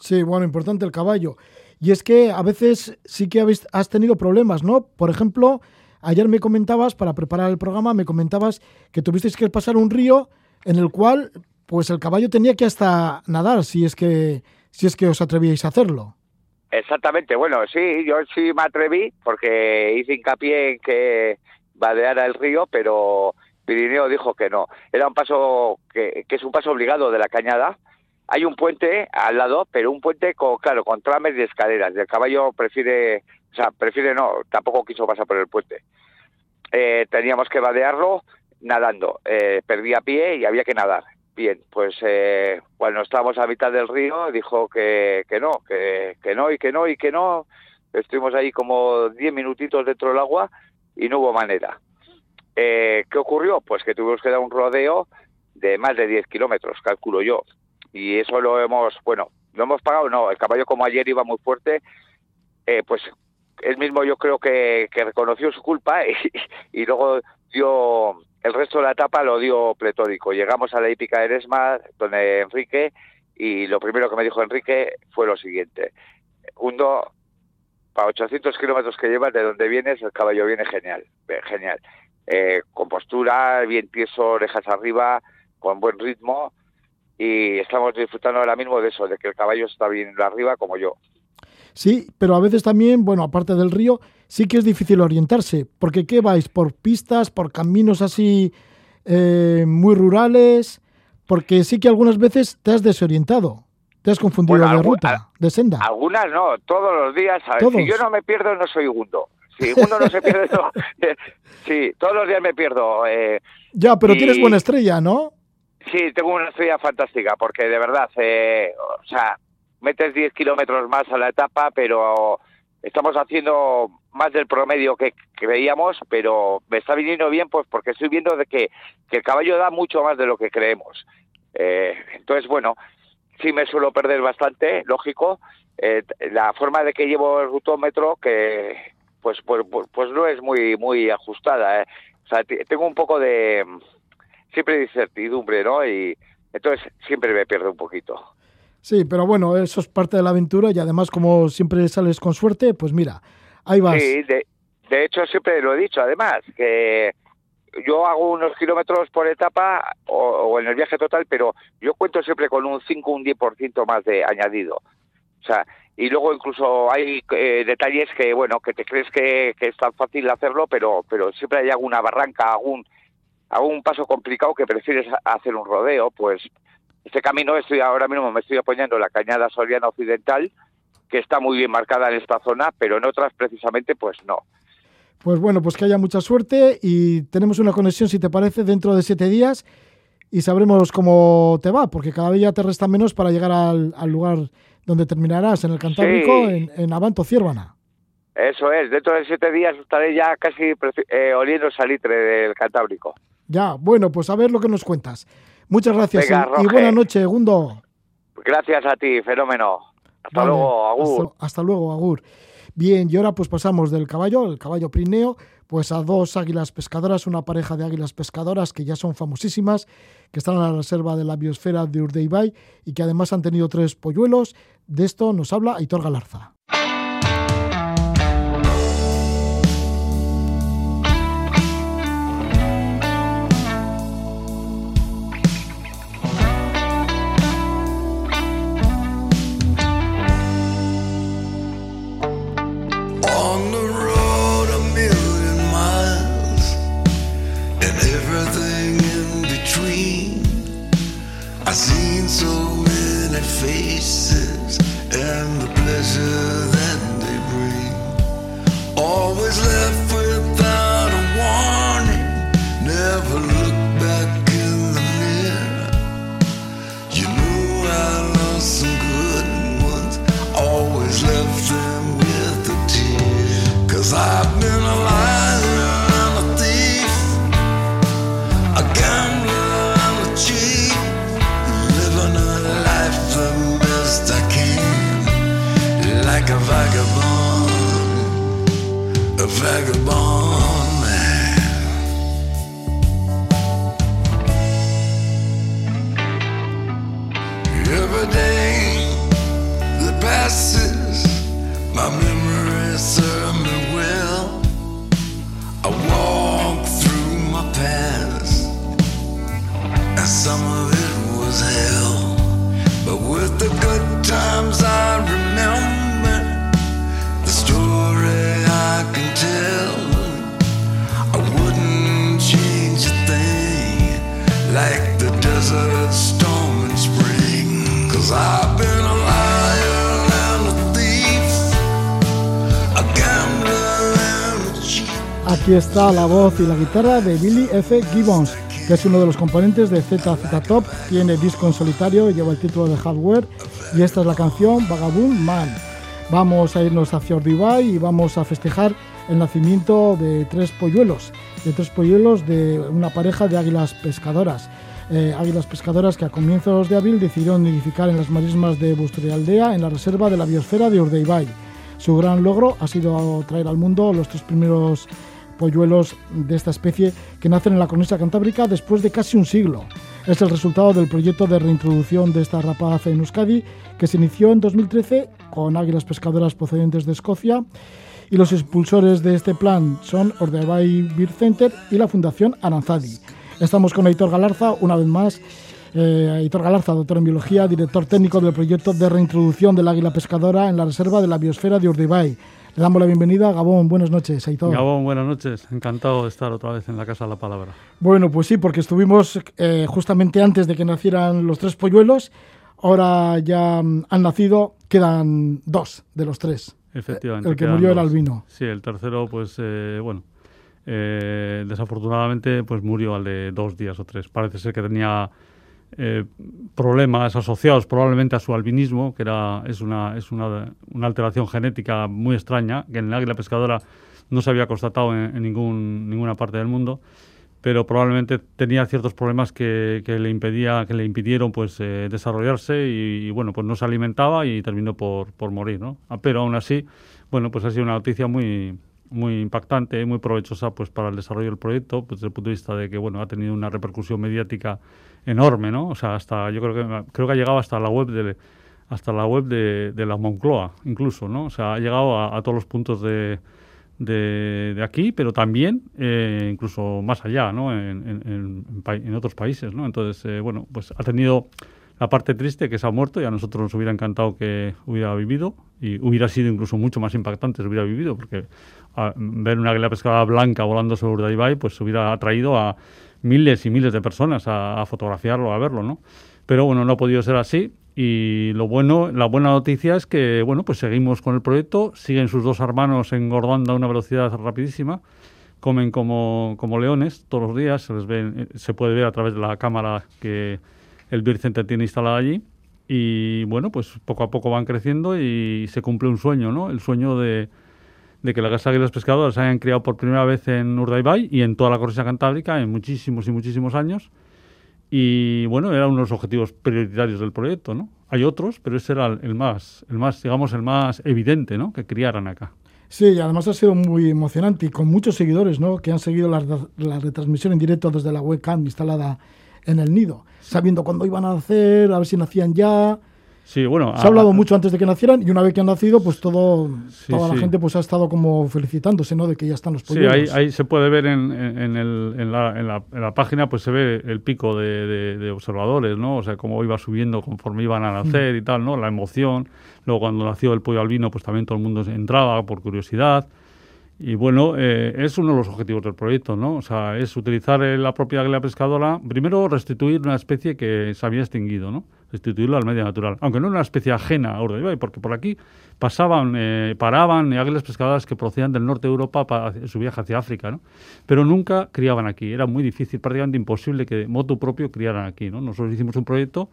Sí, bueno, importante el caballo. Y es que a veces sí que habéis, has tenido problemas, ¿no? Por ejemplo, ayer me comentabas, para preparar el programa, me comentabas que tuvisteis que pasar un río en el cual, pues el caballo tenía que hasta nadar, si es que, si es que os atrevíais a hacerlo. Exactamente, bueno, sí, yo sí me atreví porque hice hincapié en que vadeara el río, pero Pirineo dijo que no. Era un paso que, que es un paso obligado de la cañada. Hay un puente al lado, pero un puente con, claro, con trames y escaleras. El caballo prefiere, o sea, prefiere no, tampoco quiso pasar por el puente. Eh, teníamos que vadearlo nadando. Eh, perdía pie y había que nadar. Bien, pues eh, cuando estábamos a mitad del río dijo que, que no, que, que no y que no y que no. Estuvimos ahí como 10 minutitos dentro del agua y no hubo manera. Eh, ¿Qué ocurrió? Pues que tuvimos que dar un rodeo de más de 10 kilómetros, calculo yo. Y eso lo hemos, bueno, lo hemos pagado, no, el caballo como ayer iba muy fuerte, eh, pues él mismo yo creo que, que reconoció su culpa <laughs> y, luego dio el resto de la etapa lo dio pletórico. Llegamos a la hípica de Eresma, donde Enrique, y lo primero que me dijo Enrique fue lo siguiente. Hundo, para 800 kilómetros que llevas de donde vienes, el caballo viene genial, genial. Eh, con postura, bien tieso, orejas arriba, con buen ritmo, y estamos disfrutando ahora mismo de eso, de que el caballo está bien arriba como yo. Sí, pero a veces también, bueno, aparte del río, sí que es difícil orientarse, porque ¿qué vais? ¿Por pistas, por caminos así eh, muy rurales? Porque sí que algunas veces te has desorientado, te has confundido Bueno, de ruta, de senda. Algunas no, todos los días. ¿sabes? ¿Todos? Si yo no me pierdo, no soy Gundo. Si Gundo no se pierde, no. <laughs> Sí, todos los días me pierdo. Eh, Ya, pero y- tienes buena estrella, ¿no? Sí, tengo una estrella fantástica, porque de verdad, eh, o sea, metes 10 kilómetros más a la etapa, pero estamos haciendo más del promedio que creíamos, pero me está viniendo bien, pues porque estoy viendo de que, que el caballo da mucho más de lo que creemos. Eh, entonces, bueno, sí me suelo perder bastante, lógico. Eh, la forma de que llevo el rutómetro, que pues pues, pues, pues no es muy muy ajustada. ¿eh? O sea, tengo un poco de siempre de incertidumbre, ¿no? Y entonces siempre me pierdo un poquito. Sí, pero bueno, eso es parte de la aventura y además como siempre sales con suerte, pues mira, ahí vas. Sí, de, de hecho siempre lo he dicho, además, que yo hago unos kilómetros por etapa o, en el viaje total, pero yo cuento siempre con un 5 o un 10% más de añadido. O sea, y luego incluso hay eh, detalles que, bueno, que te crees que, es tan fácil hacerlo, pero, pero siempre hay alguna barranca, algún, algún paso complicado que prefieres hacer un rodeo, pues este camino estoy ahora mismo me estoy apoyando en la cañada soriana occidental, que está muy bien marcada en esta zona, pero en otras precisamente pues no. Pues bueno, pues que haya mucha suerte y tenemos una conexión, si te parece, dentro de siete días y sabremos cómo te va, porque cada día te resta menos para llegar al, lugar donde terminarás, en el Cantábrico, en, en, Abanto, Ciervana. Eso es, dentro de siete días estaré ya casi eh, oliendo salitre del Cantábrico. Ya, bueno, pues a ver lo que nos cuentas. Muchas gracias y, buena noche, Gundo. Gracias a ti, fenómeno. Hasta luego, Agur. hasta luego, Agur. Bien, y ahora pues pasamos del caballo, el caballo Prineo, pues a dos águilas pescadoras, una pareja de águilas pescadoras que ya son famosísimas, que están en la reserva de la biosfera de Urdeibay y que además han tenido tres polluelos. De esto nos habla Aitor Galarza. I've seen so many faces and the pleasure that they bring. Always left without a warning, never look back in the mirror. You know I lost some good ones, always left them with the tear. Cause I've Aquí está la voz y la guitarra de Billy F. Gibbons, que es uno de los componentes de ZZ Top. Tiene disco en solitario, lleva el título de Hardware y esta es la canción Vagabond Man. Vamos a irnos hacia Ordibay y vamos a festejar el nacimiento de tres polluelos, de tres polluelos de una pareja de águilas pescadoras. Eh, águilas pescadoras que a comienzos de abril decidieron nidificar en las marismas de Busturialdea en la reserva de la biosfera de Urdeibay. Su gran logro ha sido traer al mundo los tres primeros polluelos de esta especie que nacen en la cornisa cantábrica después de casi un siglo. Es el resultado del proyecto de reintroducción de esta rapaz en Euskadi que se inició en 2013 con águilas pescadoras procedentes de Escocia y los expulsores de este plan son Ordebay Beer Center y la Fundación Aranzadi. Estamos con Aitor Galarza una vez más. Eh, Aitor Galarza, doctor en biología, director técnico del proyecto de reintroducción del águila pescadora en la reserva de la biosfera de Urdibay. Le damos la bienvenida. Gabón, buenas noches. Aitor. Gabón, buenas noches. Encantado de estar otra vez en la Casa de la Palabra. Bueno, pues sí, porque estuvimos eh, justamente antes de que nacieran los tres polluelos. Ahora ya mm, han nacido, quedan dos de los tres. Efectivamente. El que murió el albino. Sí, el tercero, pues eh, bueno, eh, desafortunadamente pues murió al de dos días o tres. Parece ser que tenía eh, problemas asociados probablemente a su albinismo, que era, es, una, es una, una, alteración genética muy extraña, que en el águila pescadora no se había constatado en, ningún, ninguna parte del mundo, pero probablemente tenía ciertos problemas que, que le, impedía, que le impidieron pues, eh, desarrollarse y, bueno, pues no se alimentaba y terminó por, por morir. ¿no? Ah, pero aún así, bueno, pues ha sido una noticia muy, muy impactante, muy provechosa pues para el desarrollo del proyecto, pues desde el punto de vista de que bueno ha tenido una repercusión mediática enorme, ¿no? O sea, hasta yo creo que creo que ha llegado hasta la web de hasta la web de, de la Moncloa, incluso, ¿no? O sea, ha llegado a, todos los puntos de, de, aquí, pero también eh, incluso más allá, ¿no? En, en, en, otros países, ¿no? Entonces, eh, bueno, pues ha tenido la parte triste que se ha muerto y a nosotros nos hubiera encantado que hubiera vivido y hubiera sido incluso mucho más impactante si hubiera vivido, porque ver una águila pescada blanca volando sobre Urdaibai pues hubiera atraído a miles y miles de personas a, a fotografiarlo, a verlo, ¿no? Pero bueno, no ha podido ser así y lo bueno, la buena noticia es que, bueno, pues seguimos con el proyecto, siguen sus dos hermanos engordando a una velocidad rapidísima, comen como, como leones todos los días, se les ve, eh, se puede ver a través de la cámara que el Beer Center tiene instalada allí. Y bueno, pues poco a poco van creciendo y se cumple un sueño, ¿no? El sueño de, de que las águilas pescadoras se hayan criado por primera vez en Urdaibai y en toda la cornisa cantábrica en muchísimos y muchísimos años y bueno, era uno de los objetivos prioritarios del proyecto, ¿no? Hay otros, pero ese era el más, el más, digamos, el más evidente, ¿no? Que criaran acá. Sí, y además ha sido muy emocionante y con muchos seguidores, ¿no? Que han seguido la, la retransmisión en directo desde la webcam instalada en el nido, sabiendo cuándo iban a hacer, a ver si nacían ya, Sí, bueno. Se ha hablado mucho antes de que nacieran y una vez que han nacido, pues todo, toda la gente pues ha estado como felicitándose, ¿no? De que ya están los polluelos. Sí, ahí, se puede ver en, en, el, en, la, en, la, página, pues se ve el pico de, de, observadores, ¿no? O sea, cómo iba subiendo conforme iban a nacer y tal, ¿no? La emoción. Luego cuando nació el pollo albino, pues también todo el mundo entraba por curiosidad. Y bueno, eh, es uno de los objetivos del proyecto, ¿no? O sea, es utilizar la propia águila pescadora, primero restituir una especie que se había extinguido, ¿no? restituirlo al medio natural. Aunque no una especie ajena a Urdaibai, porque por aquí pasaban, eh, paraban águilas pescadoras que procedían del norte de Europa para su viaje hacia África, ¿no? Pero nunca criaban aquí. Era muy difícil, prácticamente imposible que moto propio criaran aquí, ¿no? Nosotros hicimos un proyecto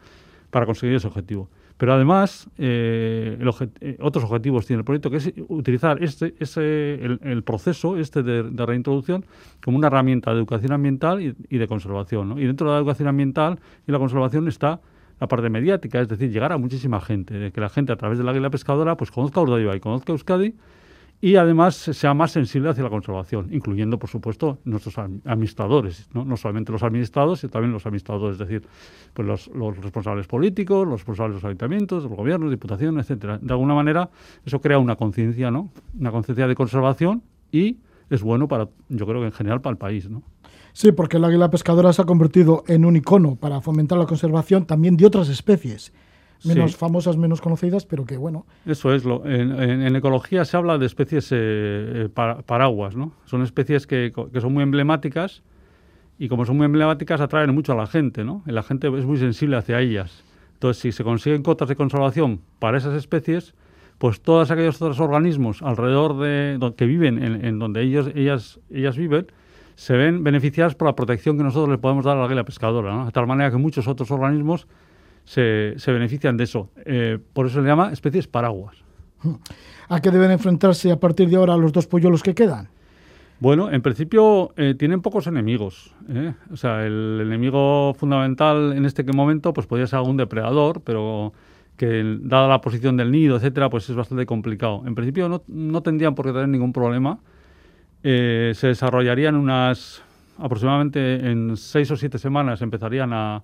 para conseguir ese objetivo. Pero además, eh, eh, otros objetivos tiene el proyecto, que es utilizar este, ese, el, proceso este de, reintroducción como una herramienta de educación ambiental y, de conservación. ¿no? Y dentro de la educación ambiental y la conservación está la parte mediática, es decir, llegar a muchísima gente, que la gente a través de la águila pescadora pues conozca y conozca Euskadi y además sea más sensible hacia la conservación, incluyendo, por supuesto, nuestros administradores, ¿no? no solamente los administrados, sino también los administradores, es decir, pues los, responsables políticos, los responsables de los ayuntamientos, los gobiernos, diputaciones, etcétera. De alguna manera, eso crea una conciencia, ¿no? Una conciencia de conservación y es bueno para, yo creo que en general para el país, ¿no? Sí, porque el águila pescadora se ha convertido en un icono para fomentar la conservación también de otras especies menos famosas, menos conocidas, pero que bueno. Eso es, lo, en, ecología se habla de especies eh, eh, paraguas, ¿no? Son especies que, que, son muy emblemáticas y como son muy emblemáticas atraen mucho a la gente, ¿no? La gente es muy sensible hacia ellas. Entonces, si se consiguen cotas de conservación para esas especies, pues todos aquellos otros organismos alrededor de que viven en, en donde ellos, ellas, ellas viven, se ven beneficiadas por la protección que nosotros le podemos dar a la águila pescadora, ¿no? de tal manera que muchos otros organismos se, se benefician de eso. Eh, por eso se le llama especies paraguas. ¿A qué deben enfrentarse a partir de ahora los dos polluelos que quedan? Bueno, en principio eh, tienen pocos enemigos. ¿eh? O sea, el enemigo fundamental en este momento pues podría ser algún depredador, pero que dada la posición del nido, etcétera, pues es bastante complicado. En principio no, no tendrían por qué tener ningún problema eh, se desarrollarían unas aproximadamente en seis o siete semanas empezarían a,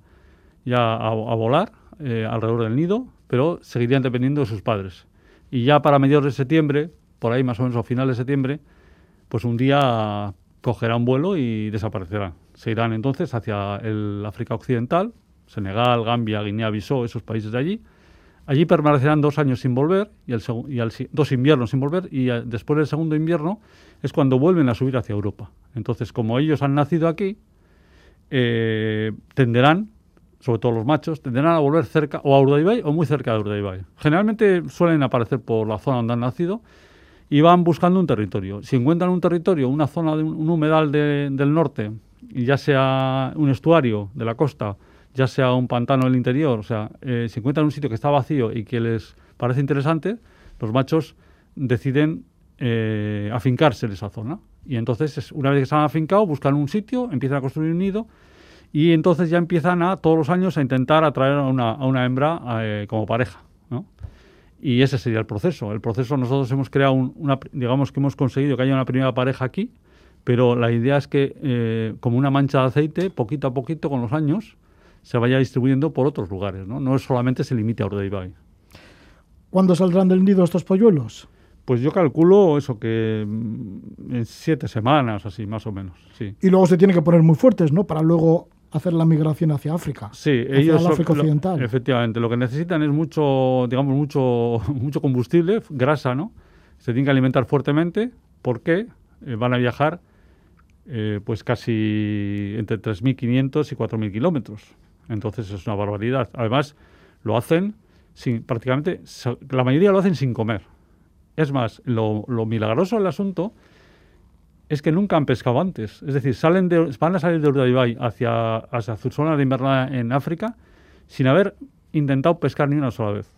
ya a, volar eh, alrededor del nido, pero seguirían dependiendo de sus padres. Y ya para mediados de septiembre, por ahí más o menos a final de septiembre, pues un día cogerán vuelo y desaparecerán. Se irán entonces hacia el África Occidental, Senegal, Gambia, Guinea-Bissau, esos países de allí, Allí permanecerán dos años sin volver, y, dos inviernos sin volver, y después del segundo invierno es cuando vuelven a subir hacia Europa. Entonces, como ellos han nacido aquí, eh, tenderán, sobre todo los machos, tenderán a volver cerca, o a Urdaibai o muy cerca de Urdaibai. Generalmente suelen aparecer por la zona donde han nacido y van buscando un territorio. Si encuentran un territorio, una zona de un, humedal del norte, ya sea un estuario de la costa, ya sea un pantano en el interior, o sea, eh, si encuentran un sitio que está vacío y que les parece interesante, los machos deciden eh, afincarse en esa zona. Y entonces, una vez que se han afincado, buscan un sitio, empiezan a construir un nido y entonces ya empiezan a todos los años a intentar atraer a una, a una hembra eh, como pareja. ¿no? Y ese sería el proceso. El proceso nosotros hemos creado una, digamos que hemos conseguido que haya una primera pareja aquí, pero la idea es que eh, como una mancha de aceite, poquito a poquito con los años, se vaya distribuyendo por otros lugares, ¿no? No solamente se limite a Urdaibai. ¿Cuándo saldrán del nido estos polluelos? Pues yo calculo eso que mm, en siete semanas, así, más o menos, sí. Y luego se tienen que poner muy fuertes, ¿no? Para luego hacer la migración hacia África. Sí, hacia ellos el África lo- Occidental. efectivamente, lo que necesitan es mucho, digamos, mucho, <laughs> mucho combustible, grasa, ¿no? Se tienen que alimentar fuertemente porque eh, van a viajar eh, pues casi entre 3.500 y 4.000 kilómetros. Entonces es una barbaridad. Además, lo hacen sin, prácticamente, la mayoría lo hacen sin comer. Es más, lo, lo milagroso del asunto es que nunca han pescado antes. Es decir, salen de, van a salir de Urdaibai hacia, hacia su zona de invernada en África sin haber intentado pescar ni una sola vez.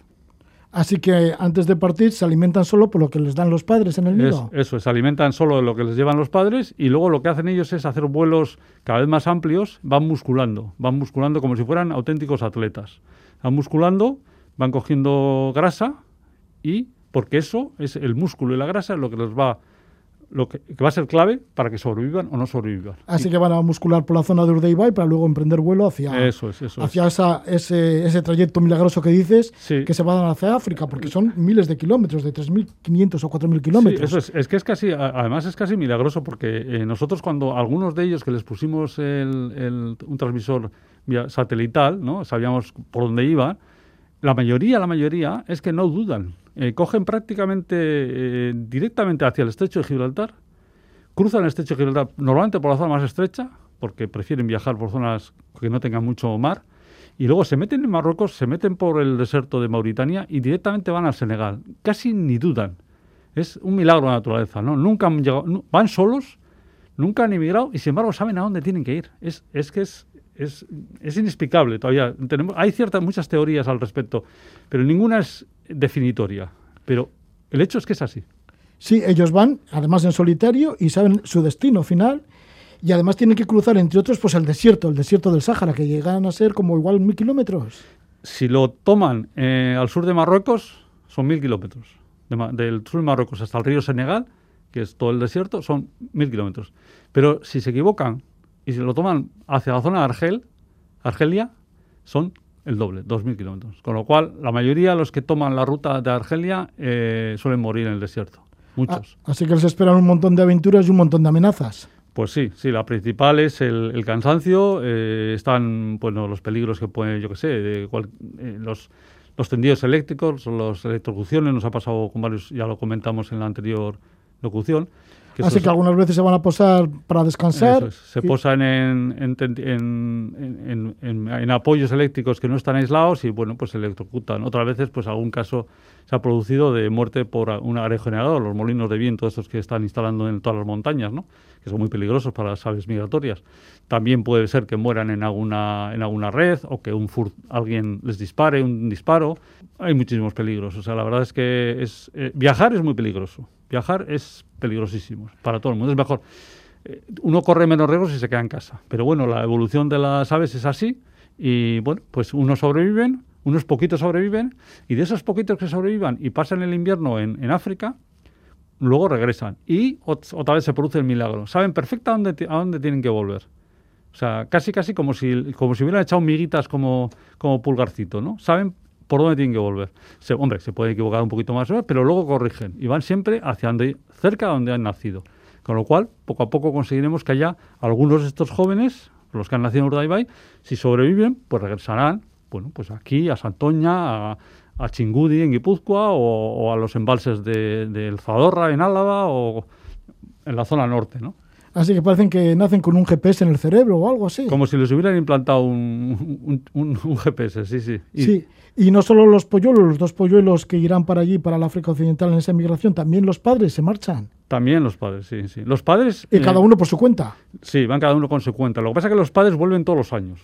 Así que antes de partir se alimentan solo por lo que les dan los padres en el Es- nido. eso, se alimentan solo de lo que les llevan los padres y luego lo que hacen ellos es hacer vuelos cada vez más amplios, van musculando, van musculando como si fueran auténticos atletas. Van musculando, van cogiendo grasa y porque eso es el músculo y la grasa es lo que les va lo que, que va a ser clave para que sobrevivan o no sobrevivan. Así que van a muscular por la zona de Urdaibai para luego emprender vuelo hacia, Eso es, eso es. hacia esa- ese, ese trayecto milagroso que dices, Sí. que se van hacia África, porque son miles de kilómetros, de 3.500 o 4.000 kilómetros. Sí, eso es, es que es casi, a- además es casi milagroso porque eh, nosotros cuando algunos de ellos que les pusimos el- el- un transmisor vía satelital, ¿no? sabíamos por dónde iban, la mayoría, la mayoría es que no dudan. Eh, cogen prácticamente eh, directamente hacia el estrecho de Gibraltar, cruzan el estrecho de Gibraltar normalmente por la zona más estrecha, porque prefieren viajar por zonas que no tengan mucho mar, y luego se meten en Marruecos, se meten por el desierto de Mauritania y directamente van al Senegal. Casi ni dudan. Es un milagro de la naturaleza, ¿no? Nunca han llegado, van solos, nunca han emigrado y sin embargo saben a dónde tienen que ir. Es, es que es, es, es inexplicable todavía. Tenemos, hay ciertas, muchas teorías al respecto, pero ninguna es definitoria. Pero el hecho es que es así. Sí, ellos van, además en solitario, y saben su destino final. Y además tienen que cruzar, entre otros, pues el desierto, el desierto del Sáhara, que llegan a ser como igual mil kilómetros. Si lo toman eh, al sur de Marruecos, son mil kilómetros. De del sur de Marruecos hasta el río Senegal, que es todo el desierto, son mil kilómetros. Pero si se equivocan y si lo toman hacia la zona de Argel, Argelia, son el doble, dos mil kilómetros. Con lo cual, la mayoría de los que toman la ruta de Argelia eh, suelen morir en el desierto. Muchos. Ah, así que les esperan un montón de aventuras y un montón de amenazas. Pues sí, sí, la principal es el, el cansancio, eh, están bueno, los peligros que pueden, yo qué sé, de cual- eh, los, los tendidos eléctricos, las electrocuciones, nos ha pasado con varios, ya lo comentamos en la anterior locución. que Así que algunas veces se van a posar para descansar. es, se y- posan en, en, en- en- apoyos eléctricos que no están aislados y bueno, pues se electrocutan. Otras veces, pues algún caso se ha producido de muerte por un aerogenerador, los molinos de viento estos que están instalando en todas las montañas, ¿no? que son muy peligrosos para las aves migratorias. También puede ser que mueran en alguna, en alguna red o que un fur- alguien les dispare un disparo. Hay muchísimos peligros. O sea, la verdad es que es, eh, viajar es muy peligroso. Viajar es peligrosísimo para todo el mundo. Es mejor. eh, uno corre menos riesgos si se queda en casa. Pero bueno, la evolución de las aves es así y bueno, pues unos sobreviven, unos poquitos sobreviven y de esos poquitos que sobrevivan y pasan el invierno en, en África, luego regresan y ot- otra vez se produce el milagro. Saben perfectamente a dónde tienen que volver. O sea, casi casi como si, como si hubieran echado miguitas como, como pulgarcito, ¿no? Saben por dónde tienen que volver. Hombre, se puede equivocar un poquito más, pero luego corrigen y van siempre hacia donde, cerca de donde han nacido. Con lo cual, poco a poco conseguiremos que haya algunos de estos jóvenes, los que han nacido en Urdaibai, si sobreviven, pues regresarán, bueno, pues aquí, a Santoña, a, a Chingudi en Guipúzcoa o, a los embalses de, del Zadorra en Álava o en la zona norte, ¿no? Así que parecen que nacen con un GPS en el cerebro o algo así. Como si les hubieran implantado un, un- un- un GPS, sí, sí. Y Sí, y no solo los polluelos, los dos polluelos que irán para allí, para la África Occidental en esa migración, también los padres se marchan. También los padres, sí, sí. Los padres... Y eh, cada uno por su cuenta. Sí, van cada uno con su cuenta. Lo que pasa es que los padres vuelven todos los años.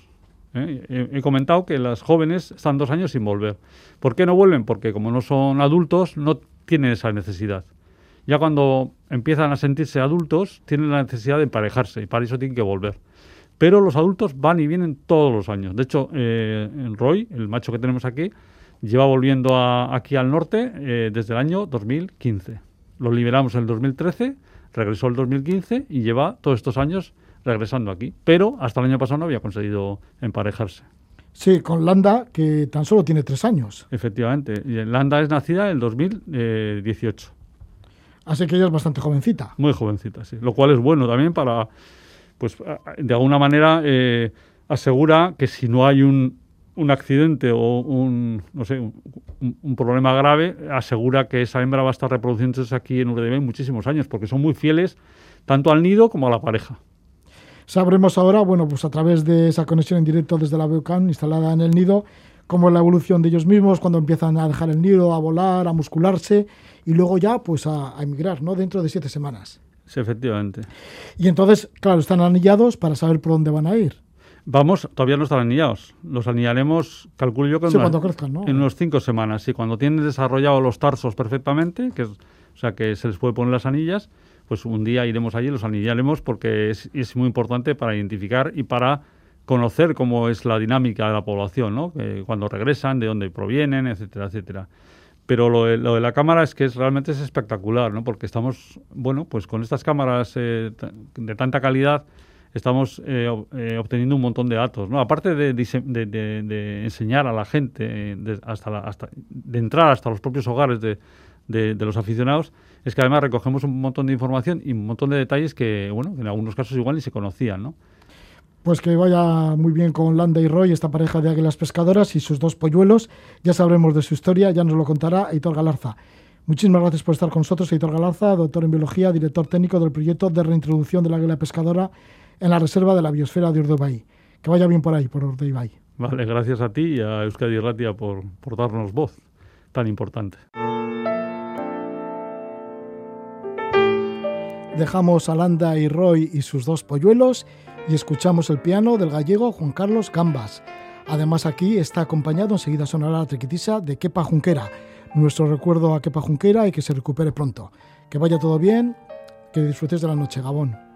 ¿eh? He comentado que las jóvenes están dos años sin volver. ¿Por qué no vuelven? Porque como no son adultos, no tienen esa necesidad. Ya cuando empiezan a sentirse adultos, tienen la necesidad de emparejarse y para eso tienen que volver. Pero los adultos van y vienen todos los años. De hecho, eh, Roy, el macho que tenemos aquí, lleva volviendo a- aquí al norte eh, desde el año 2015. Lo liberamos en el 2013, regresó el 2015 y lleva todos estos años regresando aquí. Pero hasta el año pasado no había conseguido emparejarse. Sí, con Landa, que tan solo tiene tres años. Efectivamente. Landa es nacida en el 2018. Así que ella es bastante jovencita. Muy jovencita, sí. Lo cual es bueno también para, pues, de alguna manera eh, asegura que si no hay un, un accidente o un, no sé, un, problema grave, asegura que esa hembra va a estar reproduciéndose aquí en Urdebe muchísimos años, porque son muy fieles tanto al nido como a la pareja. Sabremos ahora, bueno, pues a través de esa conexión en directo desde la Beucan instalada en el nido, cómo es la evolución de ellos mismos cuando empiezan a dejar el nido, a volar, a muscularse y luego ya pues a, a emigrar, ¿no? Dentro de siete semanas. Sí, efectivamente. Y entonces, claro, están anillados para saber por dónde van a ir. Vamos, todavía no están anillados. Los anillaremos, calculo yo, que en, unas, cinco semanas. Y cuando tienen desarrollados los tarsos perfectamente, que o sea, que se les puede poner las anillas, pues un día iremos allí y los anillaremos porque es, es, muy importante para identificar y para conocer cómo es la dinámica de la población, ¿no? cuando regresan, de dónde provienen, etcétera, etcétera. Pero lo de, lo de, la cámara es que es, realmente es espectacular, ¿no? Porque estamos, bueno, pues con estas cámaras eh, de tanta calidad estamos eh, eh, obteniendo un montón de datos. ¿no? Aparte de, de, enseñar a la gente, eh, hasta, hasta de entrar hasta los propios hogares de, los aficionados, es que además recogemos un montón de información y un montón de detalles que, bueno, en algunos casos igual ni se conocían. ¿no? Pues que vaya muy bien con Landa y Roy, esta pareja de águilas pescadoras y sus dos polluelos. Ya sabremos de su historia, ya nos lo contará Hitor Galarza. Muchísimas gracias por estar con nosotros, Hitor Galarza, doctor en biología, director técnico del proyecto de reintroducción de la águila pescadora en la reserva de la biosfera de Urdaibai. Que vaya bien por ahí, por Urdaibai. Vale, gracias a ti y a Euskadi Ratia por, por darnos voz tan importante. Dejamos a Landa y Roy y sus dos polluelos y escuchamos el piano del gallego Juan Carlos Gambas. Además aquí está acompañado, enseguida sonará la triquitisa de Kepa Junquera. Nuestro recuerdo a Kepa Junquera y que se recupere pronto. Que vaya todo bien, que disfrutes de la noche, Gabón.